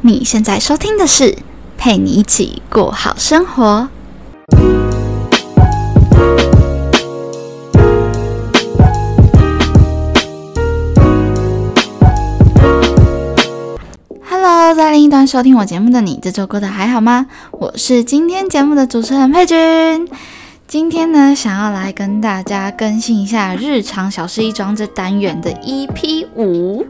你现在收听的是陪你一起过好生活。Hello，在另一端收听我节目的你，这周过得还好吗？我是今天节目的主持人佩君。今天呢，想要来跟大家更新一下日常小事一桩这单元的 EP 五。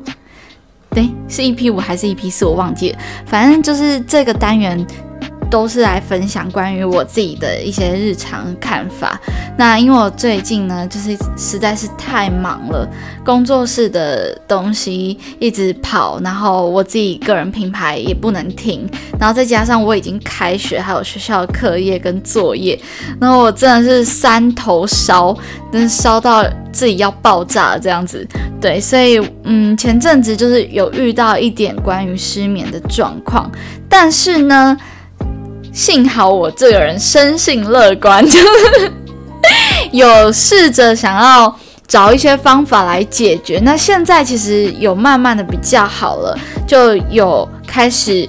对，是 EP 五还是 EP 四？我忘记了。反正就是这个单元。都是来分享关于我自己的一些日常看法。那因为我最近呢，就是实在是太忙了，工作室的东西一直跑，然后我自己个人品牌也不能停，然后再加上我已经开学，还有学校的课业跟作业，然后我真的是三头烧，真烧到自己要爆炸这样子。对，所以嗯，前阵子就是有遇到一点关于失眠的状况，但是呢。幸好我这个人生性乐观，有试着想要找一些方法来解决。那现在其实有慢慢的比较好了，就有开始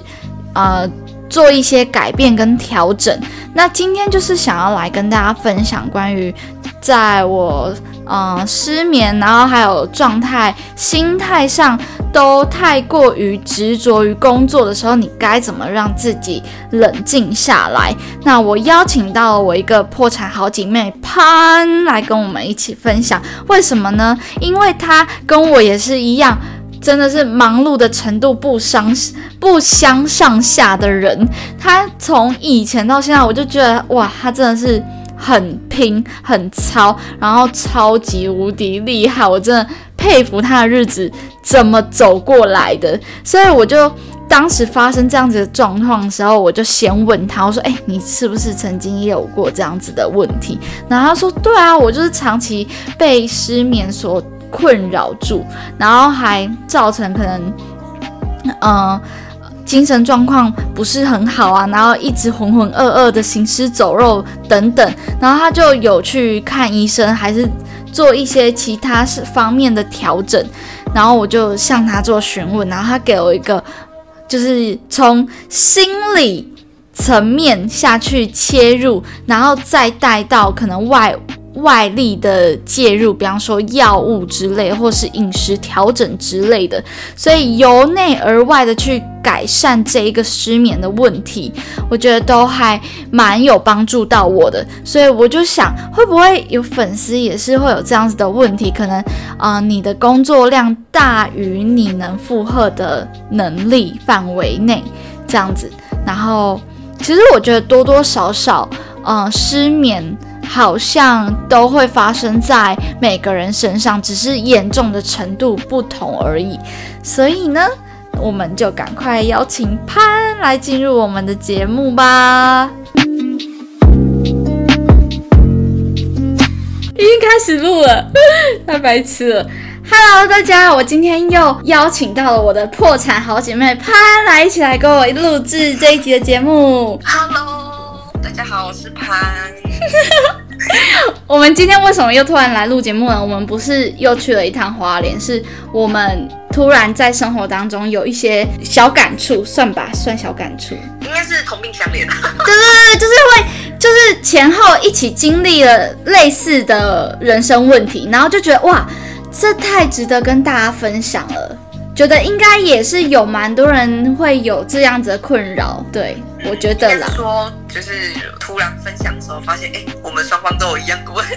呃做一些改变跟调整。那今天就是想要来跟大家分享关于在我。嗯，失眠，然后还有状态、心态上都太过于执着于工作的时候，你该怎么让自己冷静下来？那我邀请到了我一个破产好姐妹潘来跟我们一起分享，为什么呢？因为她跟我也是一样，真的是忙碌的程度不相不相上下的人。她从以前到现在，我就觉得哇，她真的是。很拼很超，然后超级无敌厉害，我真的佩服他的日子怎么走过来的。所以我就当时发生这样子的状况的时候，我就先问他，我说：“哎，你是不是曾经也有过这样子的问题？”然后他说：“对啊，我就是长期被失眠所困扰住，然后还造成可能，嗯。”精神状况不是很好啊，然后一直浑浑噩噩的行尸走肉等等，然后他就有去看医生，还是做一些其他是方面的调整，然后我就向他做询问，然后他给我一个就是从心理层面下去切入，然后再带到可能外。外力的介入，比方说药物之类，或是饮食调整之类的，所以由内而外的去改善这一个失眠的问题，我觉得都还蛮有帮助到我的。所以我就想，会不会有粉丝也是会有这样子的问题？可能啊，你的工作量大于你能负荷的能力范围内，这样子。然后，其实我觉得多多少少，嗯，失眠。好像都会发生在每个人身上，只是严重的程度不同而已。所以呢，我们就赶快邀请潘来进入我们的节目吧。已经开始录了，太白痴了。Hello，大家，我今天又邀请到了我的破产好姐妹潘来一起来跟我录制这一集的节目。Hello，大家好，我是潘。我们今天为什么又突然来录节目呢？我们不是又去了一趟花莲，是我们突然在生活当中有一些小感触，算吧，算小感触，应该是同病相怜。对对对，就是会，就是前后一起经历了类似的人生问题，然后就觉得哇，这太值得跟大家分享了。觉得应该也是有蛮多人会有这样子的困扰，对我觉得啦。说就是突然分享的时候，发现哎，我们双方都有一样的问题。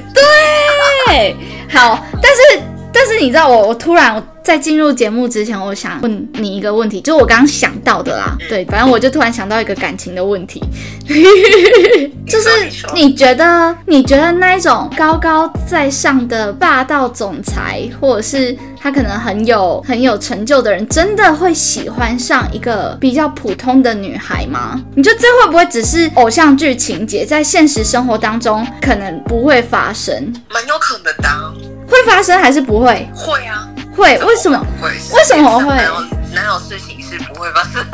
对，好，但是但是你知道我我突然。在进入节目之前，我想问你一个问题，就是我刚刚想到的啦。对，反正我就突然想到一个感情的问题，就 是你觉得你觉得那一种高高在上的霸道总裁，或者是他可能很有很有成就的人，真的会喜欢上一个比较普通的女孩吗？你觉得这会不会只是偶像剧情节，在现实生活当中可能不会发生？蛮有可能的。会发生还是不会？会啊。会为什么？会为什么会？哪有事情是不会发生？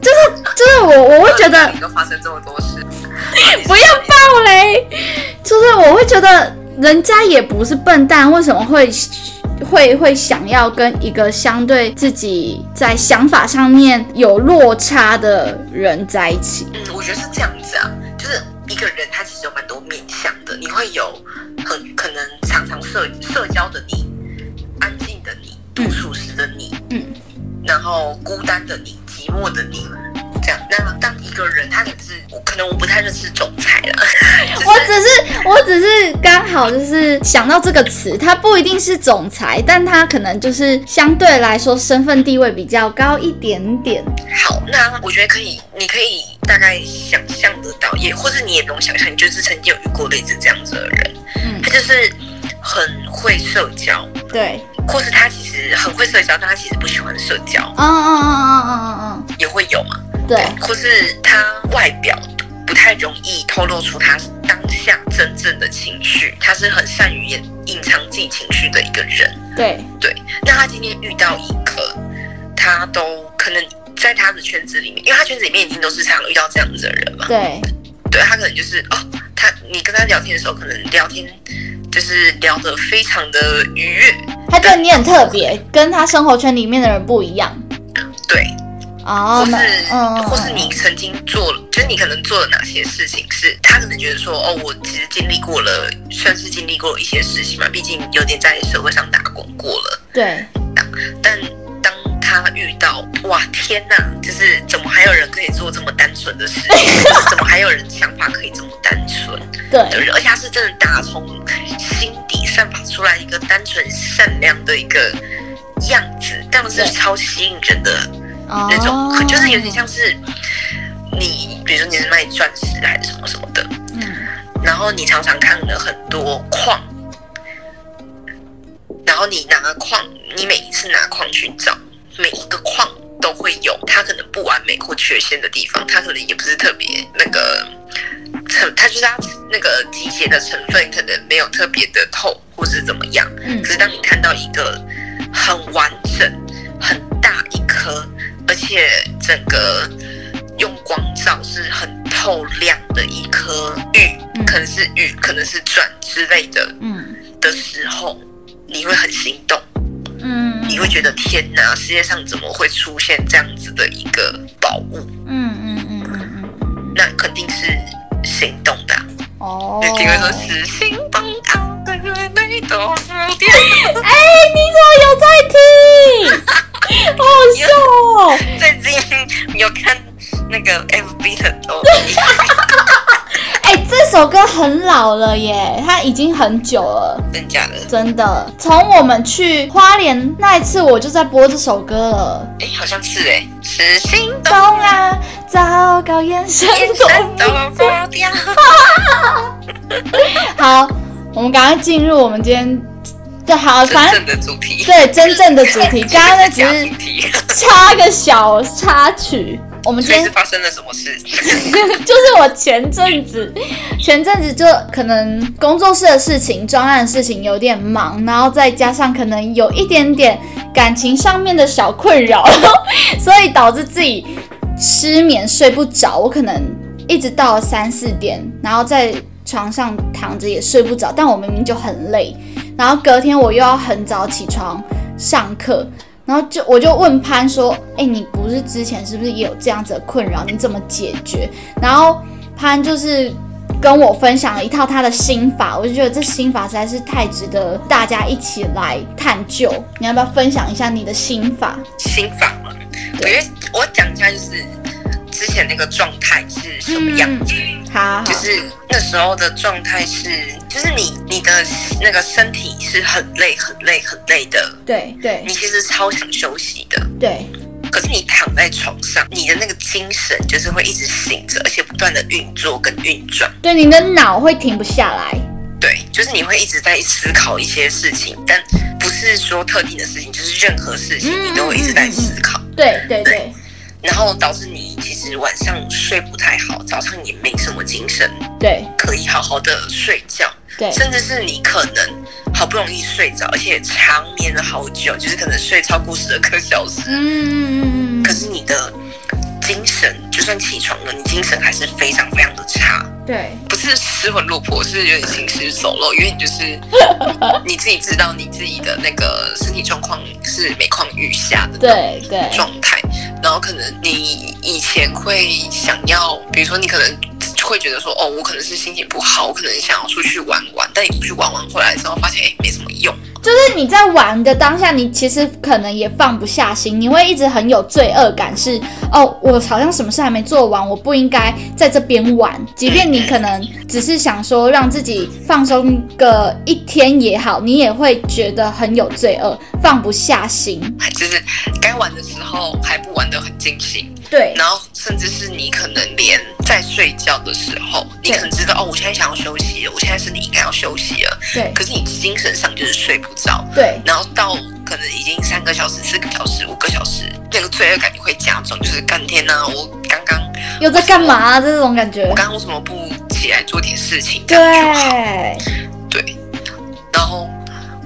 就是就是我我会觉得，都发生这么多事，不要爆雷。就是我会觉得人家也不是笨蛋，为什么会会会想要跟一个相对自己在想法上面有落差的人在一起。嗯，我觉得是这样子啊，就是一个人他其实有蛮多面向的，你会有很可能常常社社交的你，独处时的你，嗯，然后孤单的你，寂寞的你，这样。那当一个人他可是，我可能我不太认识总裁了，我只是我只是刚好就是想到这个词，他不一定是总裁，但他可能就是相对来说身份地位比较高一点点。好，那我觉得可以，你可以大概想象得到，也或是你也不用想象，你就是曾经有遇过类似这样子的人，嗯。他就是很会社交，对，或是他其实很会社交，但他其实不喜欢社交，嗯嗯嗯嗯嗯嗯嗯也会有嘛。嗯，对，或是他外表不太容易透露出他当下真正的情绪，他是很善于隐隐藏自己情绪的一个人。对，对，那他今天遇到一个，他都可能在他的圈子里面，因为他圈子里面已经都是常常遇到这样子的人嘛。对，对他可能就是哦，他你跟他聊天的时候，可能聊天就是聊得非常的愉悦，他觉得你很特别，跟他生活圈里面的人不一样。对，哦，或是、嗯，或是你曾经做了，就是你可能做了哪些事情是，他可能觉得说，哦，我其实经历过了，算是经历过一些事情嘛，毕竟有点在社会上打工过了。对，但当他遇到，哇，天哪，就是怎么还有人可以做这么单纯的事情，就是怎么还有人想法可以这么单纯 对，而且他是真的打从心底散发出来一个单纯善良的一个样子，这样是超吸引人的。哦那种，可就是有点像是你，比如说你是卖钻石还是什么什么的，嗯，然后你常常看了很多矿，然后你拿矿，你每一次拿矿去找，每一个矿都会有它可能不完美或缺陷的地方，它可能也不是特别那个成，它就是它那个集结的成分可能没有特别的透或是怎么样，嗯。可是当你看到一个很完整、很大一颗，而且整个用光照是很透亮的一颗玉，嗯。可能是玉，可能是钻之类的嗯。的时候，你会很心动，嗯你会觉得天哪，世界上怎么会出现这样子的一个宝物？嗯嗯嗯嗯嗯，那肯定是心动的啊、哦，你听会说是心动啊，对对对，多点。哎，你怎么有在听？好好笑哦！最近有看那个 FB 的抖音，哎，这首歌很老了耶，它已经很久了，真假的？真的。从我们去花莲那一次，我就在播这首歌了。哎，好像是哎，是心动啊，糟糕，眼神都都不掉。好，我们赶快进入我们今天。对，好，反正的主题，对真正的主题，刚刚那只是。插个小插曲。我们今天是发生了什么事？就是我前阵子，前阵子就可能工作室的事情、专案的事情有点忙，然后再加上可能有一点点感情上面的小困扰，所以导致自己失眠、睡不着。我可能一直到三四点，然后在床上躺着也睡不着，但我明明就很累，然后隔天我又要很早起床上课。然后就我就问潘说：“哎，你不是之前是不是也有这样子的困扰？你怎么解决？”然后潘就是跟我分享了一套他的心法，我就觉得这心法实在是太值得大家一起来探究。你要不要分享一下你的心法？心法嘛，我觉得我讲一下，就是之前那个状态是什么样子。好好好，就是那时候的状态是，就是你你的那个身体是很累、很累、很累的，对对你其实超想休息的。对，可是你躺在床上，你的那个精神就是会一直醒着，而且不断的运作跟运转。对，你的脑会停不下来。对，就是你会一直在思考一些事情，但不是说特定的事情，就是任何事情嗯你都会一直在思考，对对对然后导致你其实晚上睡不太好，早上也没什么精神，对可以好好的睡觉。对甚至是你可能好不容易睡着，而且长眠了好久，就是可能睡超过十二个小时，嗯嗯嗯嗯可是你的精神就算起床了，你精神还是非常非常的差。对，不是失魂落魄，是有点行尸走肉，因为你就是 你自己知道你自己的那个身体状况是每况愈下的对对状态，然后可能你以前会想要，比如说你可能会觉得说，哦，我可能是心情不好，我可能想要出去玩玩，但你出去玩玩回来之后，发现哎没什么用，就是你在玩的当下，你其实可能也放不下心，你会一直很有罪恶感是，哦，我好像什么事还没做完，我不应该在这边玩。即便你可能只是想说让自己放松个一天也好，你也会觉得很有罪恶，放不下心。就是该玩的时候还不玩得很尽兴，对然后甚至是你可能连在睡觉的时候，你可能知道哦，我现在想要休息了，我现在身体应该要休息了，对可是你精神上就是睡不着，对然后到可能已经三个小时、四个小时、五个小时，那个罪恶感就会加重，就是干天呐、我刚刚又在干嘛、啊？这种感觉我。刚刚为什么不起来做点事情？对，对，然后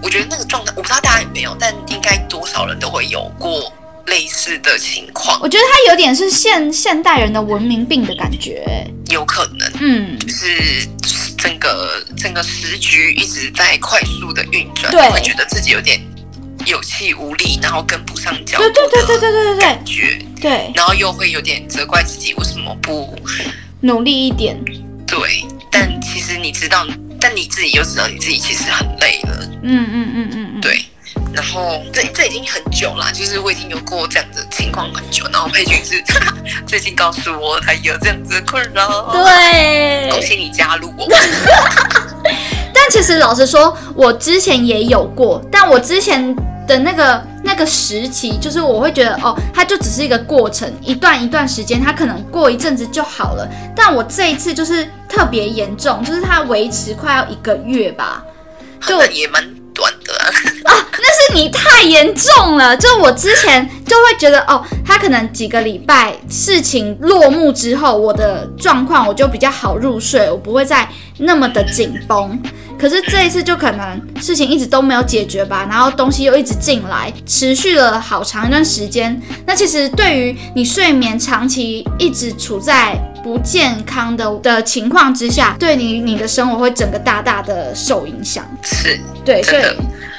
我觉得那个状态，我不知道大家有没有，但应该多少人都会有过类似的情况，我觉得它有点是现现代人的文明病的感觉。有可能嗯，就是整个整个时局一直在快速的运转，对。你会觉得自己有点有气无力，然后跟不上脚步对对对对的对对对对。感觉，对，然后又会有点责怪自己为什么不努力一点。对，但其实你知道，但你自己又知道你自己其实很累了，嗯嗯嗯嗯嗯，对。然后这这已经很久了，就是我已经有过这样的情况很久。然后佩君是 最近告诉我他有这样子的困扰，，对。恭喜你加入我。但其实老实说，我之前也有过，但我之前的那个那个时期，就是我会觉得哦，它就只是一个过程，一段一段时间，它可能过一阵子就好了。但我这一次就是特别严重，就是它维持快要一个月吧。就 也蛮短的啊。是你太严重了，就我之前就会觉得哦，他可能几个礼拜事情落幕之后，我的状况我就比较好入睡，我不会再那么的紧绷。可是这一次就可能事情一直都没有解决吧，然后东西又一直进来，持续了好长一段时间。那其实对于你睡眠长期一直处在不健康的的情况之下，对你你的生活会整个大大的受影响。是，对，所以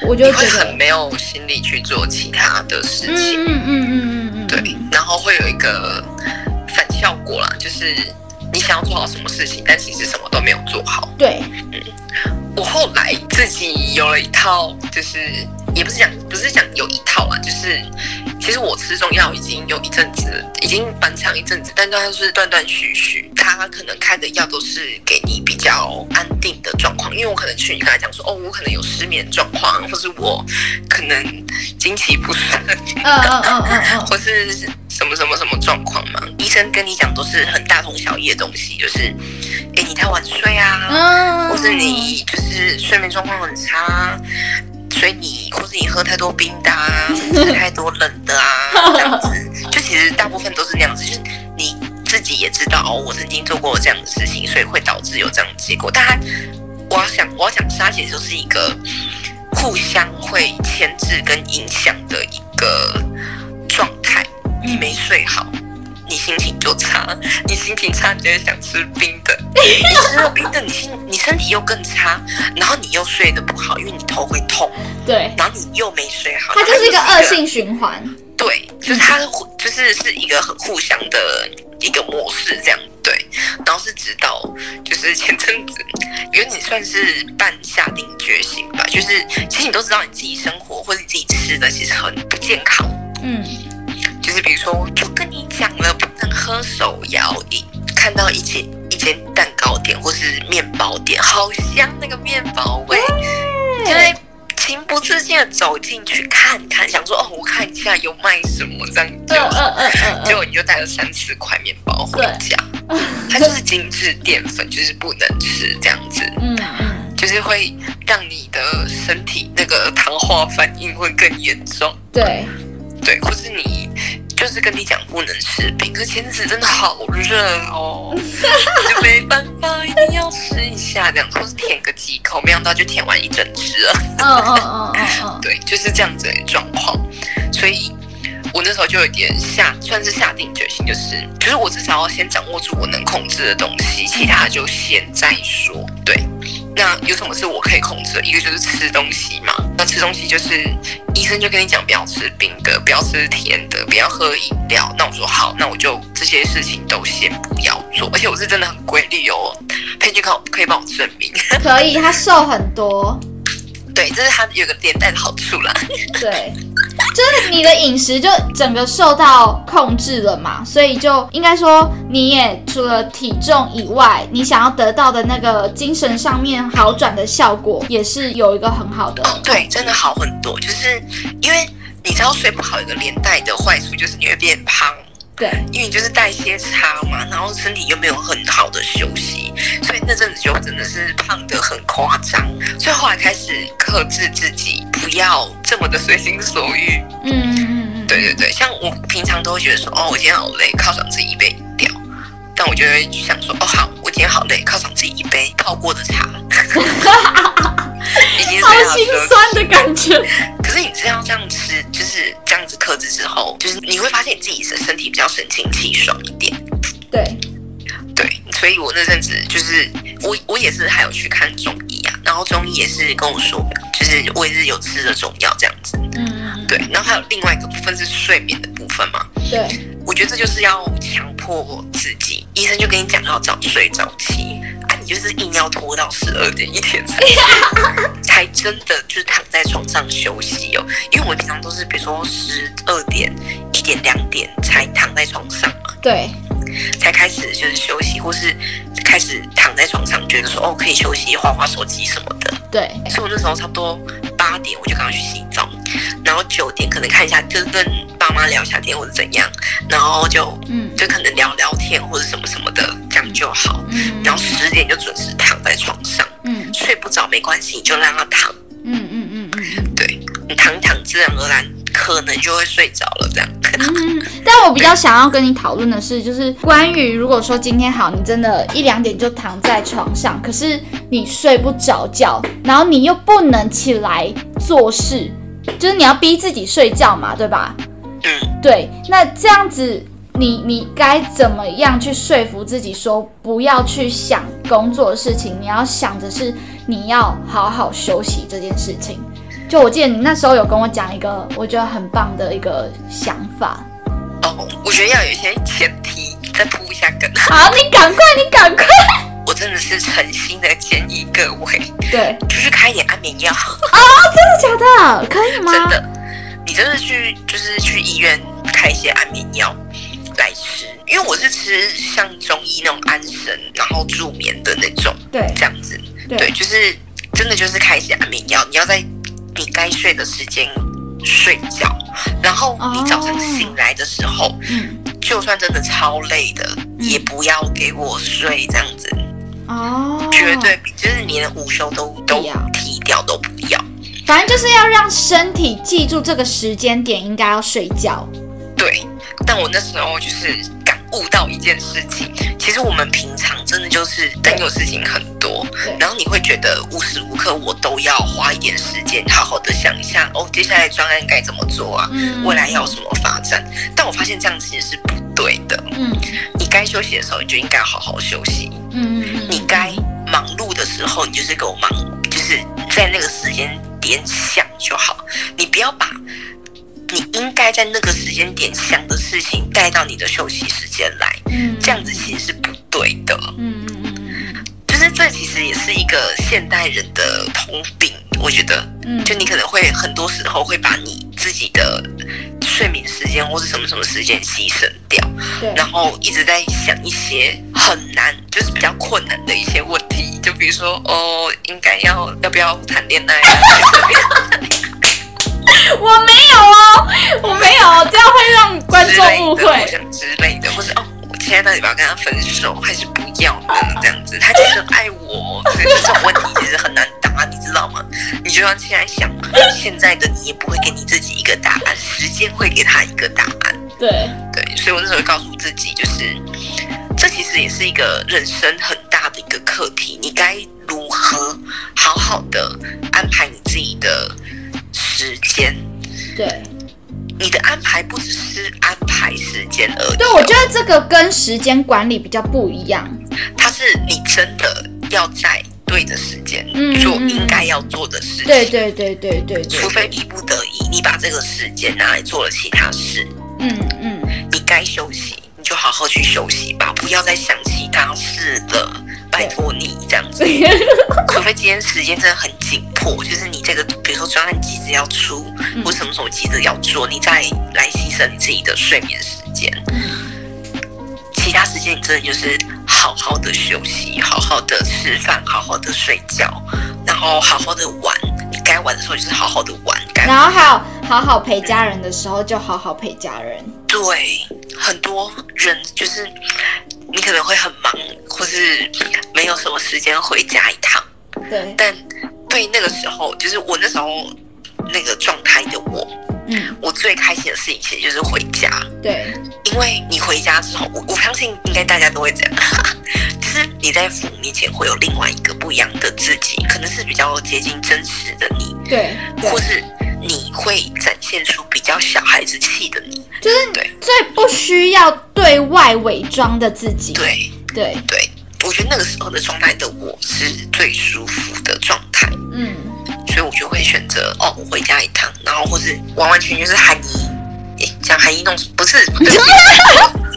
我就觉你会很，没有心力去做其他的事情。嗯嗯嗯嗯嗯嗯，对，然后会有一个反效果啦，就是你想要做好什么事情，但其实什么都没有做好。对，嗯我后来自己有了一套，就是也不是讲不是讲有一套啦，就是其实我吃中药已经有一阵子了，已经蛮长一阵子，但它是断断续续。他可能开的药都是给你比较安定的状况，因为我可能去你跟他讲说，哦，我可能有失眠状况，或是我可能经期不顺，嗯嗯嗯嗯嗯，或是什么什么什么状况嘛？医生跟你讲都是很大同小异的东西，就是，哎，你太晚睡啊，嗯，或是你就是睡眠状况很差，所以你或是你喝太多冰的啊，吃太多冷的啊，这样子，就其实大部分都是那样子，就是你自己也知道哦，我曾经做过这样的事情，所以会导致有这样的结果。但它我要想，我要讲是它其实就是一个互相会牵制跟影响的一个状态。你没睡好，你心情就差，你心情差，你就会想吃冰的。你吃了冰的，你心你身体又更差，然后你又睡得不好，因为你头会痛，对，然后你又没睡好，它就是一个恶性循环。对，就是它互就是是一个很互相的一个模式这样对，然后是直到就是前阵子，有点算是半下定决心吧，就是其实你都知道你自己生活或者你自己吃的其实很不健康，嗯，就是比如说，就跟你讲了不能喝手摇饮，看到一间一间蛋糕店或是面包店，好香那个面包味，就会情不自禁的走进去看看，想说哦，我看一下有卖什么这样就。嗯嗯嗯嗯。结果你就带了三四块面包回家，它就是精致淀粉，就是不能吃这样子，嗯嗯，就是会让你的身体那个糖化反应会更严重。对，对，或是你就是跟你讲不能吃冰，可是前阵子真的好热哦，就没办法，一定要吃一下这样，或是舔个几口，没想到就舔完一整只了。嗯嗯嗯嗯嗯，对，就是这样子的状况。所以我那时候就有点下，算是下定决心，就是就是我至少要先掌握住我能控制的东西，其他就先再说。对，那有什么是我可以控制的？一个就是吃东西嘛。那吃东西就是医生就跟你讲不要吃冰的，不要吃甜的，不要喝饮料。那我说好，那我就这些事情都先不要做。而且我是真的很规律哦，佩君可可以帮我证明。可以，他瘦很多。对，这是他有个连带的好处啦。对，就是你的饮食就整个受到控制了嘛，所以就应该说你也除了体重以外，你想要得到的那个精神上面好转的效果，也是有一个很好的。对，真的好很多，就是因为你知道睡不好一个连带的坏处，就是你会变胖。对，因为你就是代谢差嘛，然后身体又没有很好的休息，所以那阵子就真的是胖得很夸张。所以后来开始克制自己，不要这么的随心所欲。嗯嗯嗯，对对对，像我平常都会觉得说，哦，我今天好累，犒赏自己一杯饮料。但我就会想说，哦好，我今天好累，犒赏自己一杯泡过的茶。好心酸的感觉。可是你知道这样吃，就是这样子克制之后，就是你会发现你自己的身体比较神清气爽一点。对，对，所以我那阵子就是我我也是还有去看中医啊，然后中医也是跟我说，就是我也是有吃的中药这样子。嗯，对，然后还有另外一个部分是睡眠的部分嘛。对，我觉得这就是要强迫自己，医生就跟你讲要早睡早起。就是硬要拖到十二点一点才 才真的就是躺在床上休息哦，因为我们平常都是比如说十二点、一点、两点才躺在床上嘛，对，才开始就是休息，或是开始躺在床上觉得说哦可以休息，划划手机什么的，对，所以我那时候差不多八点我就赶快去洗澡，然后九点可能看一下，就是跟爸妈聊一下天或者怎样，然后就嗯就可能聊聊天或者什么什么的。这样就好，嗯，然后十点就准时躺在床上，嗯，睡不着没关系，你就让他躺，嗯嗯嗯嗯，对你躺躺，自然而然可能就会睡着了，这样。嗯，但我比较想要跟你讨论的是，就是关于如果说今天好，你真的一两点就躺在床上，可是你睡不着觉，然后你又不能起来做事，就是你要逼自己睡觉嘛，对吧？嗯，对，那这样子。你你该怎么样去说服自己说不要去想工作的事情？你要想的是你要好好休息这件事情。就我记得你那时候有跟我讲一个我觉得很棒的一个想法。哦，我觉得要有一些前提，再铺一下梗。好，你赶快，你赶快。我真的是诚心的建议各位，对，就是开一点安眠药。啊，真的假的？可以吗？真的，你真的去就是去医院开一些安眠药。来吃，因为我是吃像中医那种安神，然后助眠的那种，对，这样子，对，就是真的就是开一些安眠药，你要在你该睡的时间睡觉，然后你早上醒来的时候，嗯，就算真的超累的，也不要给我睡这样子，哦，绝对比就是你连午休都都踢掉都不要，反正就是要让身体记住这个时间点应该要睡觉，对。但我那时候就是感悟到一件事情，其实我们平常真的就是等有事情很多，然后你会觉得无时无刻我都要花一点时间，好好的想一下哦，接下来专案该怎么做啊？未来要什么发展？但我发现这样其实是不对的。嗯，你该休息的时候，你就应该好好休息。嗯嗯你该忙碌的时候，你就是给我忙，就是在那个时间点想就好，你不要把。你应该在那个时间点想的事情带到你的休息时间来，嗯，这样子其实是不对的，嗯嗯嗯嗯，就是这其实也是一个现代人的通病，我觉得，嗯，就你可能会很多时候会把你自己的睡眠时间或是什么什么时间牺牲掉，然后一直在想一些很难，就是比较困难的一些问题，就比如说，哦，应该要要不要谈恋爱啊？我没有哦，我没有，这样会让观众误会之类的，或者哦，我现在到底要跟他分手还是不要呢？这样子，他其实爱我，所以这种问题其实很难答，你知道吗？你就算现在想，现在的你也不会给你自己一个答案，时间会给他一个答案。对对，所以我那时候告诉自己，就是这其实也是一个人生很大的一个课题，你该如何好好的安排你自己的。时间，对，你的安排不只是安排时间而已，对，我觉得这个跟时间管理比较不一样。它是你真的要在对的时间嗯做应该要做的事情。对对对对对对，除非逼不得已，你把这个时间拿来做了其他事，嗯嗯，你该休息你就好好去休息吧，不要再想其他事了，拜托你这样子。除非今天时间真的很紧迫，就是你这个比如说专案急着要出，嗯。或什么什么急着要做，你再来牺牲你自己的睡眠时间。其他时间你真的就是好好的休息，好好的吃饭，好好的睡觉，然后好好的玩。你该玩的时候就是好好的玩，该然后还有好好陪家人的时候就好好陪家人。对，很多人就是你可能会很忙，或是没有什么时间回家一趟。对，但对那个时候，就是我那时候那个状态的我，嗯，我最开心的事情其实就是回家，对，因为你回家之后，我我相信应该大家都会这样，就是你在父母面前会有另外一个不一样的自己，可能是比较接近真实的你，对，对。或，是你会展现出比较小孩子气的你。就是对最不需要对外伪装的自己。对。对，对，我觉得那个时候的状态的我是最舒服的状态。嗯，所以我就会选择哦，我回家一趟，然后或是完完全全就是含饴，诶讲含饴弄不是，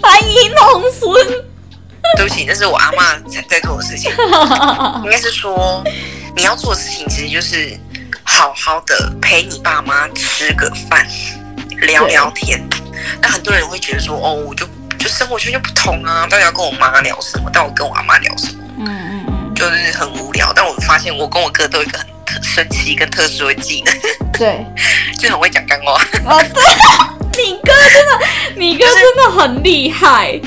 含饴 弄孙。对不起，那是我阿妈在在做的事情，应该是说你要做的事情其实就是好好的陪你爸妈吃个饭，聊聊天。那很多人会觉得说，哦，我就就生活圈就不同啊，到底要跟我妈聊什么？但我跟我阿妈聊什么？嗯嗯嗯，就是很无聊。但我发现我跟我哥都有一个很特神奇跟特殊的技能，对。就很会讲干话。哦，对，你哥真的，你哥真的很厉害。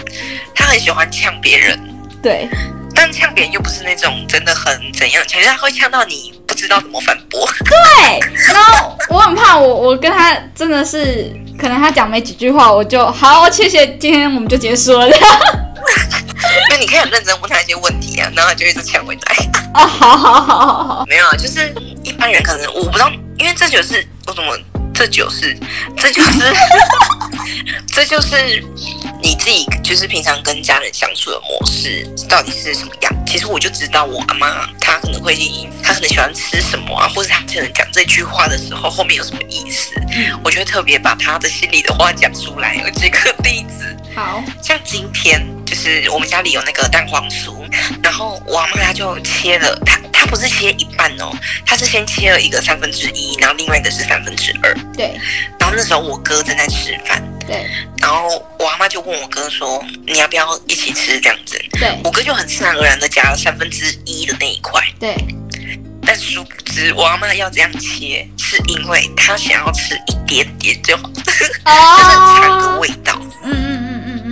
他很喜欢呛别人，对，但呛别人又不是那种真的很怎样其实他会呛到你不知道怎么反驳。对。然后我很怕我，我跟他真的是，可能他讲没几句话，我就好，谢谢，今天我们就结束了。因为你可以很认真问他一些问题啊，然后他就一直潜回来。哦，好好好好好，没有啊，就是一般人可能我不知道，因为这就是我怎么这就是这就是这就是你自己就是平常跟家人相处的模式到底是什么样？其实我就知道我阿妈她可能会她可能喜欢吃什么啊，或者她可能讲这句话的时候后面有什么意思，嗯我就会特别把她的心里的话讲出来。有几个例子，好，像今天就是我们家里有那个蛋黄酥，然后我阿妈她就切了，她她不是切一半哦，他是先切了一个三分之一，然后另外一个是三分之二。对然后那时候我哥正在吃饭，对然后我阿妈就问我哥说：“你要不要一起吃？”这样子，对我哥就很自然而然的夹了三分之一的那一块。对，但殊不知，我阿妈要这样切，是因为她想要吃一点点就好，就是尝个哦，味道。嗯嗯，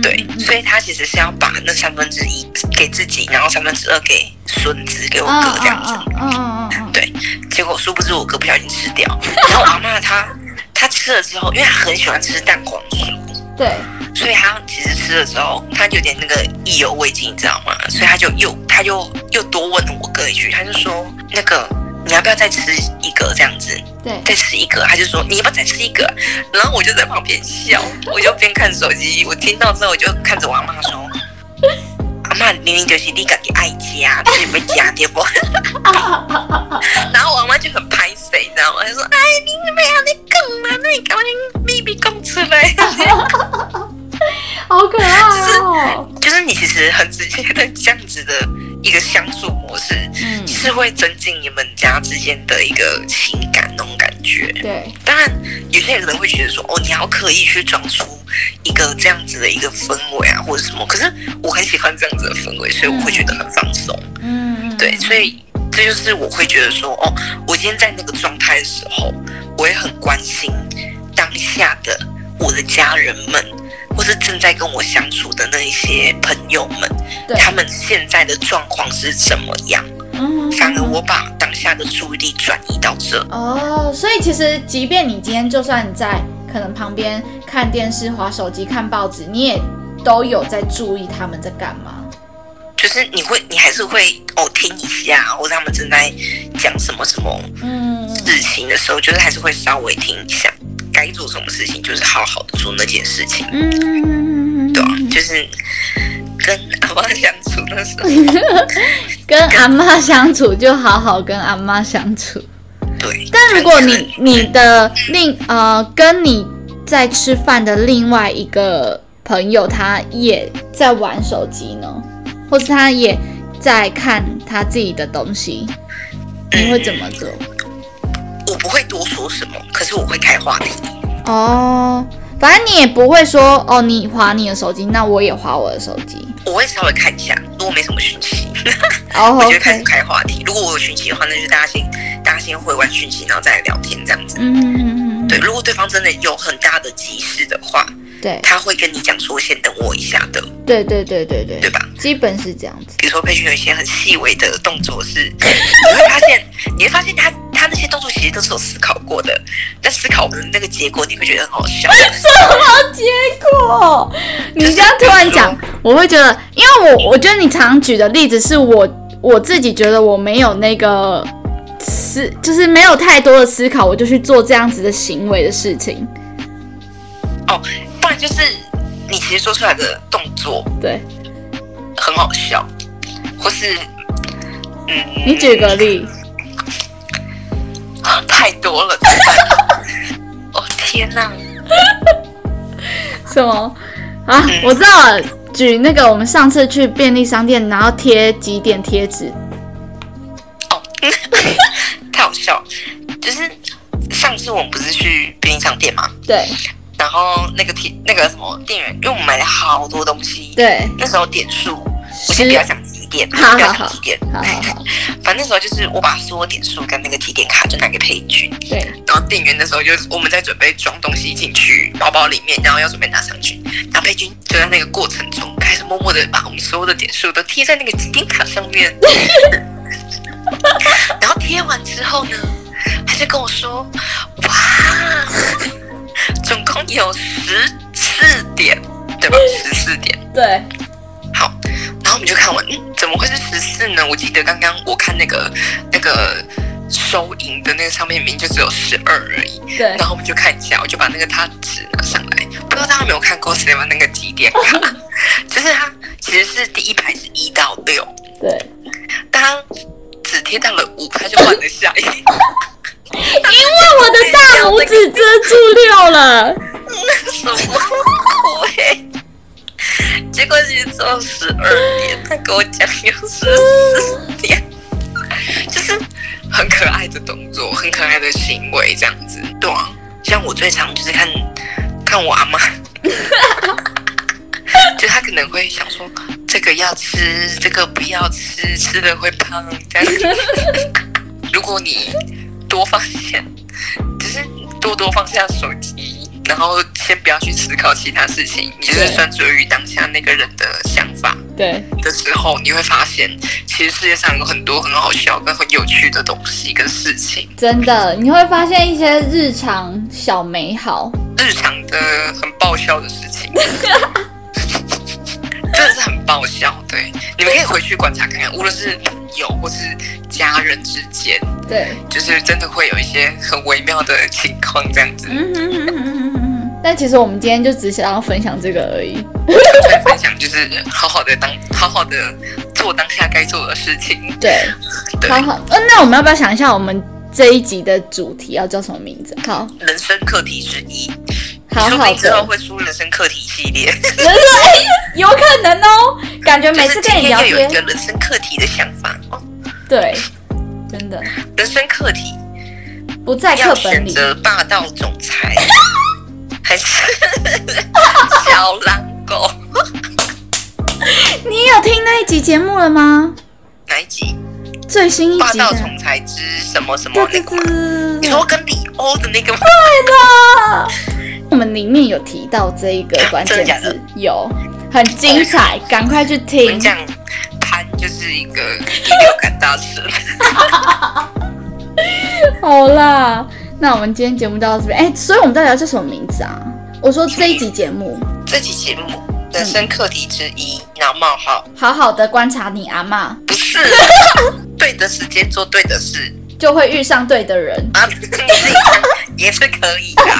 对，所以他其实是要把那三分之一给自己，然后三分之二给孙子，给我嗯哥这样子。嗯嗯嗯嗯对，结果殊不知我哥不小心吃掉，然后我阿妈她她吃了之后，因为她很喜欢吃蛋黄酥，嗯，对，所以她其实吃了之后，她有点那个意犹未尽，你知道吗？所以她就又她就又多问了我哥一句，她就说那个。你要不要再吃一个这样子？对再吃一个，他就说你要不要再吃一个？然后我就在旁边笑，我就边看手机。我听到之后，我就看着我阿妈说：“阿妈，明明就是你自己爱加，你没加对不？” 然后我阿妈就很拍谁，你知道吗？她说：“哎，你怎么样你讲嘛，那你赶快秘密讲出来。好可爱哦。”就是你其实很直接的这样子的一个相处模式，嗯，是会增进你们家之间的一个情感那种感觉。对，当然，有些人可能会觉得说，哦，你要刻意去装出一个这样子的一个氛围啊，或者什么。可是我很喜欢这样子的氛围，所以我会觉得很放松。嗯嗯，对，所以这就是我会觉得说，哦，我今天在那个状态的时候，我也很关心当下的我的家人们，或是正在跟我相处的那一些朋友们，他们现在的状况是怎么样？嗯，反而我把当下的注意力转移到这。哦，所以其实即便你今天就算你在可能旁边看电视、划手机、看报纸，你也都有在注意他们在干嘛。就是你会，你还是会哦听一下，或者他们正在讲什么什么嗯，事情的时候，就是还是会稍微听一下。该做什么事情，就是好好的做那件事情，嗯，对啊，就是跟阿妈相处的时候，跟阿妈相处就好好跟阿妈相处。对。但如果你你的另呃跟你在吃饭的另外一个朋友，他也在玩手机呢，或是他也在看他自己的东西，你会怎么做？我不会多说什么，可是我会开话题。哦，反正你也不会说哦，你划你的手机，那我也划我的手机。我会稍微看一下，如果没什么讯息，哦 我就开始开话题。如果我有讯息的话，那就大家先大家先回完讯息，然后再来聊天这样子。嗯嗯嗯，对，如果对方真的有很大的急事的话，对他会跟你讲说先等我一下的，对对对对对对吧？基本是这样子。比如说培训有一些很细微的动作是，你会发现，你会发现他他那些动作其实都是有思考过的，但思考的那个结果你会觉得很好笑。什么结果你这样突然讲，我会觉得，因为我我觉得你常举的例子是我我自己觉得我没有那个思，就是没有太多的思考，我就去做这样子的行为的事情。哦，就是你其实做出来的动作对很好笑，或是嗯，你举个例，啊 太多了，哦天哪！什么啊？我知道了，举那个我们上次去便利商店，然后贴几点贴纸。哦，太好笑！就是上次我们不是去便利商店吗，对然后那个店那个什么店员，因为我们买了好多东西，对，那时候点数，我先不要讲几点，好不要讲几点，好好好，反正那时候就是我把所有点数跟那个提点卡就拿给佩君，对。然后店员那时候就是我们在准备装东西进去包包里面，然后要准备拿上去，然后佩君就在那个过程中开始默默的把我们所有的点数都贴在那个提点卡上面，然后贴完之后呢，他就跟我说，哇，总共有十四点，对吧？十四点。对，好，然后我们就看完，嗯，怎么会是十四呢？我记得刚刚我看那个那个收银的那个上面明明就只有十二而已。对然后我们就看一下，我就把那个他纸拿上来，不知道大家有没有看过 Seven 那个几点卡？就是它其实是第一排是一到六，对，但它只贴到了五，他就换了下一。因为我的大拇指遮住六了。那什么鬼？结果其实只有十二点，他跟我讲有十四点，就是很可爱的动作，很可爱的行为，这样子。对啊，像我最常就是看看我阿妈，就他可能会想说这个要吃，这个不要吃，吃了会胖这样子。如果你多放线，只是多多放下手机，然后先不要去思考其他事情，你就是专注于当下那个人的想法对，的时候，你会发现，其实世界上有很多很好笑跟很有趣的东西跟事情，真的，你会发现一些日常小美好。日常的很爆笑的事情。真的是很爆笑，对，你们可以回去观察看看，无论是朋友或是家人之间，对，就是真的会有一些很微妙的情况这样子。嗯哼哼哼哼哼。但其实我们今天就只想要分享这个而已。分享就是好好的当好好的做当下该做的事情。对，对，好好，呃，那我们要不要想一下我们这一集的主题要叫什么名字？好，人生课题之一，好好说不定之后的，会出人生课题系列。人生哎，有可能哦。感觉每次跟你聊就是今天又有一天，个人生课题的想法哦，对，真的人生课题不在要课本里。选择霸道总裁，还是 小狼狗？你有听那一集节目了吗？哪一集？最新一集霸道。总裁之什么什么那个你说跟李欧的那个吗？我们里面有提到这一个关键字，有很精彩，赶快去我听跟你。讲，潘就是一个第六感大师。好啦，那我们今天节目就到这边。哎、所以我们到底要叫什么名字啊？我说这一集节目，这期节目人生课题之一，然后冒号好好的观察你阿妈，不是 对的时间做对的事就会遇上对的人。也是可以的，没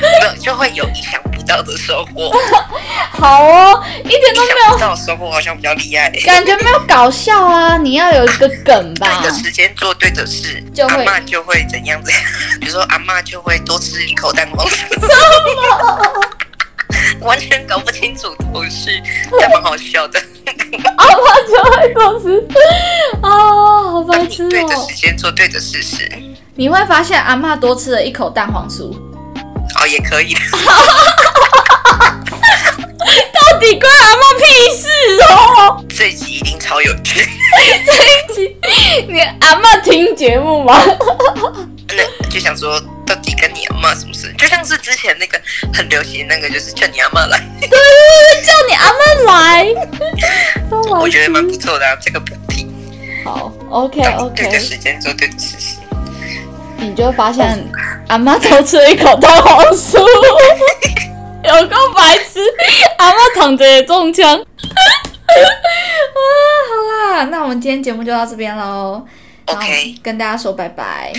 有就会有意想不到的收获。好哦，一点都没有到收获好像比较厉害。感觉没有搞笑啊！你要有一个梗吧对？的时间做对的事，就会阿妈就会怎样怎样。比如说阿妈就会多吃一口蛋黄酥。完全搞不清楚头绪，但蛮好笑的。阿妈就会多吃啊，好白痴对的哦！时间做对的事实，你会发现阿妈多吃了一口蛋黄酥，哦，也可以。到底关阿妈屁事哦？这一集一定超有趣。这一集你阿妈听节目吗？那就想说，到底跟你阿妈什么事？就像是之前那个很流行那个，就是叫你阿妈来，叫你阿妈来，我觉得蛮不错的、啊。这个补题，好，OK 对的 OK，时间做对的事情。你就会发现阿妈偷吃了一口蛋黄酥，有够白痴，阿妈躺着也中枪。啊，好啦，那我们今天节目就到这边喽。OK 跟大家说拜拜，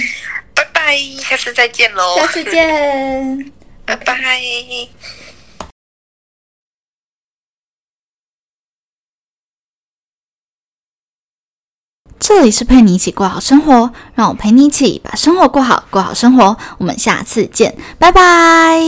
拜拜，下次再见喽。下次，见。拜拜。这里是陪你一起过好生活，让我陪你一起把生活过好，过好生活。我们下次见，拜拜。